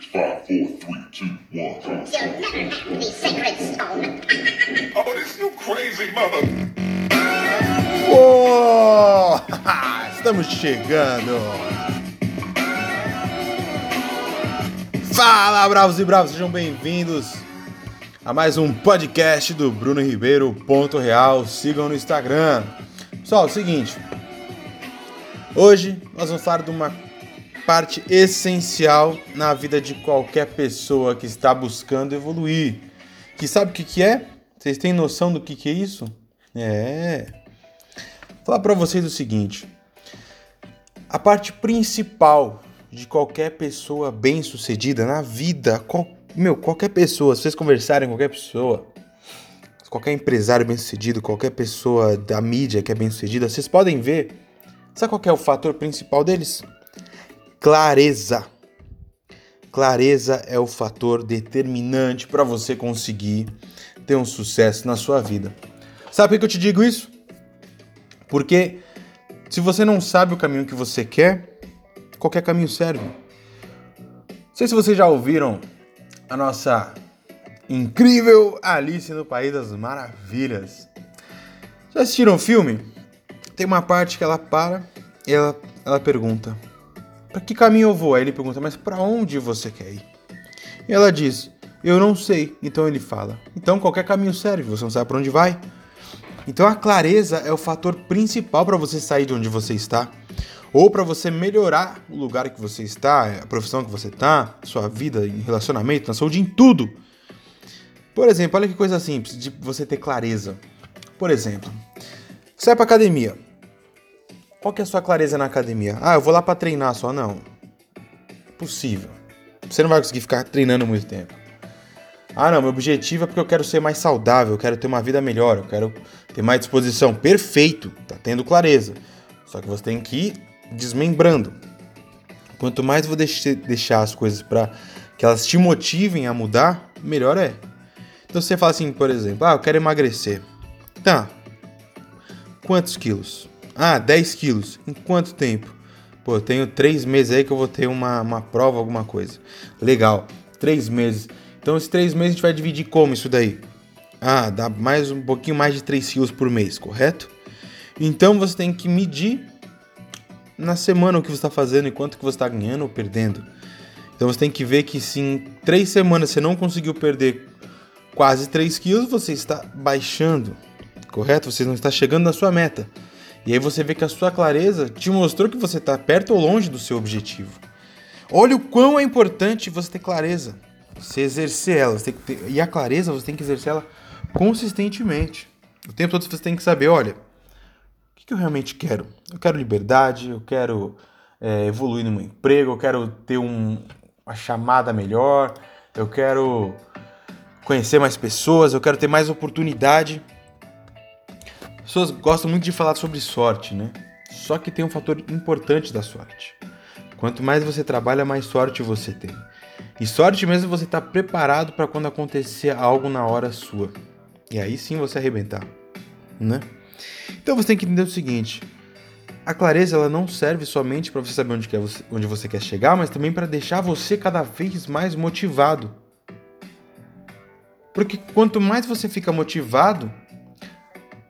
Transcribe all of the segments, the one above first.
Five, four, three, two, one. You'll never the sacred stone. Oh, this you crazy mother. Uou! Estamos chegando! Fala, bravos e bravos, sejam bem-vindos a mais um podcast do Bruno Ribeiro, ponto real. Sigam no Instagram. Pessoal, é o seguinte. Hoje nós vamos falar de uma parte essencial na vida de qualquer pessoa que está buscando evoluir. Que sabe o que, que é? Vocês têm noção do que, que é isso? É. Vou falar para vocês o seguinte. A parte principal de qualquer pessoa bem-sucedida na vida, qual, meu, qualquer pessoa, se vocês conversarem com qualquer pessoa, qualquer empresário bem-sucedido, qualquer pessoa da mídia que é bem-sucedida, vocês podem ver, sabe qual é o fator principal deles? Clareza. Clareza é o fator determinante para você conseguir ter um sucesso na sua vida. Sabe por que eu te digo isso? Porque se você não sabe o caminho que você quer, qualquer caminho serve. Não sei se vocês já ouviram a nossa incrível Alice no País das Maravilhas. Já assistiram o filme? Tem uma parte que ela para e ela, ela pergunta: Para que caminho eu vou? Aí ele pergunta: Mas para onde você quer ir? E ela diz: Eu não sei. Então ele fala: Então qualquer caminho serve, você não sabe para onde vai. Então a clareza é o fator principal para você sair de onde você está ou para você melhorar o lugar que você está, a profissão que você está, sua vida, em relacionamento, na saúde, em tudo. Por exemplo, olha que coisa simples de você ter clareza. Por exemplo, vai para academia. Qual que é a sua clareza na academia? Ah, eu vou lá para treinar só não. Possível. Você não vai conseguir ficar treinando muito tempo. Ah, não, meu objetivo é porque eu quero ser mais saudável, eu quero ter uma vida melhor, eu quero ter mais disposição. Perfeito, tá tendo clareza. Só que você tem que ir desmembrando. Quanto mais você deixar as coisas para que elas te motivem a mudar, melhor é. Então você fala assim, por exemplo, ah, eu quero emagrecer. Tá. Quantos quilos? Ah, 10 quilos. Em quanto tempo? Pô, eu tenho 3 meses aí que eu vou ter uma, uma prova, alguma coisa. Legal. 3 meses. Então, esses 3 meses a gente vai dividir como isso daí? Ah, dá mais um pouquinho mais de 3 quilos por mês, correto? Então você tem que medir na semana o que você está fazendo e quanto que você está ganhando ou perdendo. Então você tem que ver que se em 3 semanas você não conseguiu perder quase 3 quilos, você está baixando, correto? Você não está chegando na sua meta. E aí você vê que a sua clareza te mostrou que você está perto ou longe do seu objetivo. Olha o quão é importante você ter clareza. Você exercer ela. Você ter... E a clareza você tem que exercer ela consistentemente. O tempo todo você tem que saber, olha, o que eu realmente quero? Eu quero liberdade, eu quero é, evoluir no meu emprego, eu quero ter um, uma chamada melhor, eu quero conhecer mais pessoas, eu quero ter mais oportunidade. As pessoas gostam muito de falar sobre sorte, né? Só que tem um fator importante da sorte. Quanto mais você trabalha, mais sorte você tem. E sorte mesmo você estar tá preparado para quando acontecer algo na hora sua. E aí sim você arrebentar, né? Então você tem que entender o seguinte: a clareza ela não serve somente para você saber onde, quer você, onde você quer chegar, mas também para deixar você cada vez mais motivado. Porque quanto mais você fica motivado,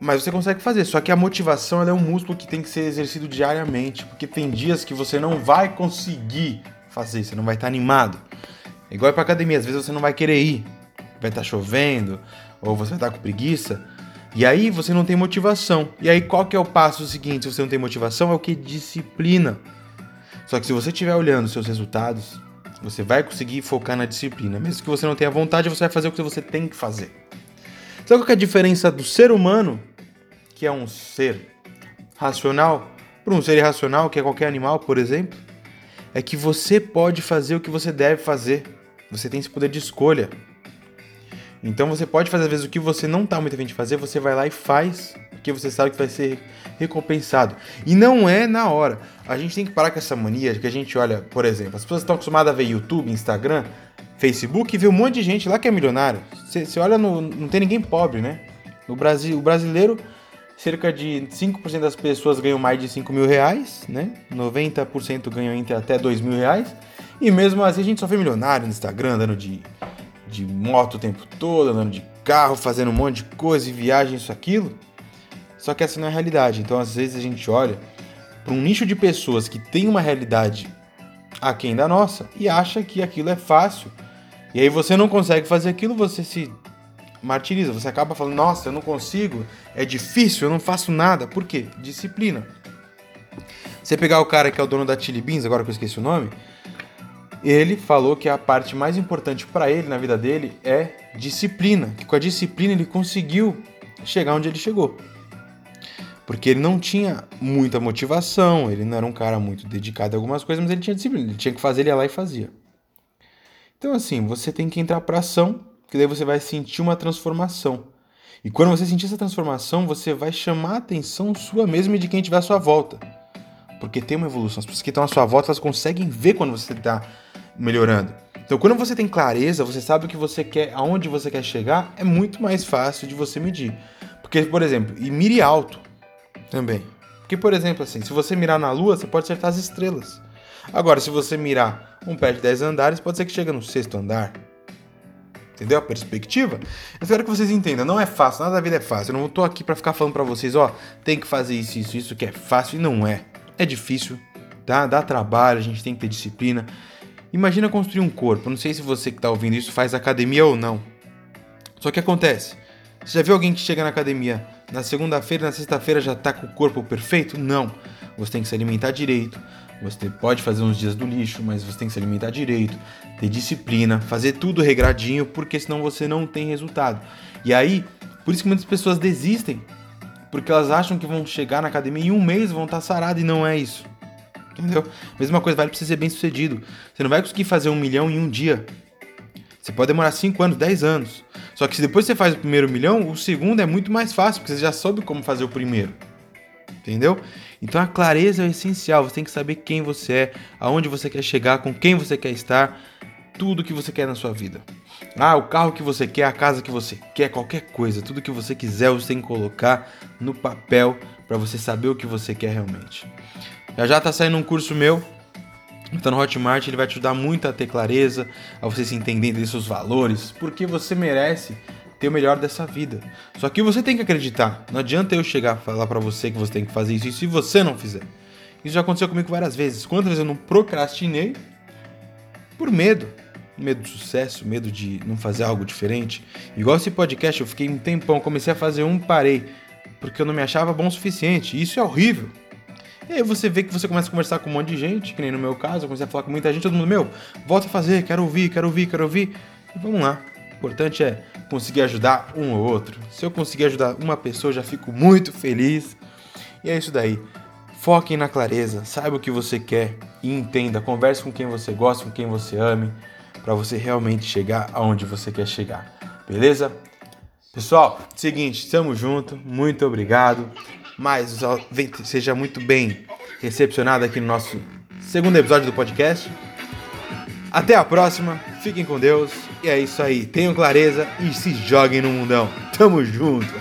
mais você consegue fazer. Só que a motivação é um músculo que tem que ser exercido diariamente, porque tem dias que você não vai conseguir fazer, você não vai estar animado. É igual para academia, às vezes você não vai querer ir, vai estar chovendo, ou você vai estar com preguiça. E aí você não tem motivação. E aí qual que é o passo seguinte se você não tem motivação? É o que? Disciplina. Só que se você estiver olhando seus resultados, você vai conseguir focar na disciplina. Mesmo que você não tenha vontade, você vai fazer o que você tem que fazer. Sabe qual é a diferença do ser humano, que é um ser racional, para um ser irracional, que é qualquer animal, por exemplo? É que você pode fazer o que você deve fazer. Você tem esse poder de escolha. Então você pode fazer às vezes o que você não está muito afim de fazer, você vai lá e faz, porque você sabe que vai ser recompensado. E não é na hora. A gente tem que parar com essa mania que a gente olha, por exemplo, as pessoas estão acostumadas a ver YouTube, Instagram, Facebook e vê um monte de gente lá que é milionário. Você olha, no, não tem ninguém pobre, né? No Brasil, o brasileiro cerca de 5% das pessoas ganham mais de 5 mil reais, né? 90% ganham entre até 2 mil reais. E mesmo assim a gente só vê milionário no Instagram, andando de, de moto o tempo todo, andando de carro, fazendo um monte de coisa, e viagem, isso, aquilo. Só que essa não é a realidade. Então às vezes a gente olha para um nicho de pessoas que tem uma realidade aquém da nossa e acha que aquilo é fácil. E aí você não consegue fazer aquilo, você se martiriza, você acaba falando, nossa, eu não consigo, é difícil, eu não faço nada. Por quê? Disciplina. Você pegar o cara que é o dono da Chili Beans, agora que eu esqueci o nome, ele falou que a parte mais importante para ele na vida dele é disciplina. Que com a disciplina ele conseguiu chegar onde ele chegou. Porque ele não tinha muita motivação, ele não era um cara muito dedicado a algumas coisas, mas ele tinha disciplina, ele tinha que fazer, ele ia lá e fazia. Então, assim, você tem que entrar para ação, que daí você vai sentir uma transformação. E quando você sentir essa transformação, você vai chamar a atenção sua mesmo e de quem estiver à sua volta. Porque tem uma evolução. As pessoas que estão à sua volta, elas conseguem ver quando você está melhorando. Então, quando você tem clareza, você sabe o que você quer, aonde você quer chegar, é muito mais fácil de você medir. Porque, por exemplo, e mire alto também. Porque, por exemplo, assim, se você mirar na lua, você pode acertar as estrelas. Agora, se você mirar um pé de 10 andares, pode ser que chegue no sexto andar. Entendeu a perspectiva? Eu espero que vocês entendam. Não é fácil, nada da vida é fácil. Eu não tô aqui para ficar falando para vocês, ó, tem que fazer isso, isso, isso que é fácil e não é. É difícil, tá? Dá trabalho, a gente tem que ter disciplina. Imagina construir um corpo. não sei se você que tá ouvindo isso faz academia ou não. Só que acontece. Você já viu alguém que chega na academia na segunda-feira, na sexta-feira já tá com o corpo perfeito? Não. Você tem que se alimentar direito. Você pode fazer uns dias do lixo, mas você tem que se alimentar direito, ter disciplina, fazer tudo regradinho, porque senão você não tem resultado. E aí, por isso que muitas pessoas desistem, porque elas acham que vão chegar na academia e em um mês vão estar saradas e não é isso. Entendeu? Mesma coisa vale pra você ser bem sucedido. Você não vai conseguir fazer um milhão em um dia. Você pode demorar 5 anos, 10 anos. Só que se depois você faz o primeiro milhão, o segundo é muito mais fácil, porque você já soube como fazer o primeiro. Entendeu? Então a clareza é essencial. Você tem que saber quem você é, aonde você quer chegar, com quem você quer estar, tudo que você quer na sua vida. Ah, o carro que você quer, a casa que você quer, qualquer coisa, tudo que você quiser, você tem que colocar no papel para você saber o que você quer realmente. Já já tá saindo um curso meu, então no Hotmart ele vai te ajudar muito a ter clareza, a você se entender desses valores, porque você merece ter o melhor dessa vida. Só que você tem que acreditar. Não adianta eu chegar a falar para você que você tem que fazer isso e se você não fizer. Isso já aconteceu comigo várias vezes. Quantas vezes eu não procrastinei por medo? Medo de sucesso, medo de não fazer algo diferente. Igual esse podcast, eu fiquei um tempão, comecei a fazer um, parei. Porque eu não me achava bom o suficiente. Isso é horrível. E aí você vê que você começa a conversar com um monte de gente, que nem no meu caso, eu comecei a falar com muita gente, todo mundo, meu, volta a fazer, quero ouvir, quero ouvir, quero ouvir. E vamos lá. Importante é conseguir ajudar um ou outro. Se eu conseguir ajudar uma pessoa, já fico muito feliz. E é isso daí. Foquem na clareza, saiba o que você quer e entenda. Converse com quem você gosta, com quem você ame, para você realmente chegar aonde você quer chegar. Beleza? Pessoal, seguinte, estamos juntos. Muito obrigado. Mas seja muito bem recepcionado aqui no nosso segundo episódio do podcast. Até a próxima, fiquem com Deus e é isso aí. Tenham clareza e se joguem no mundão. Tamo junto!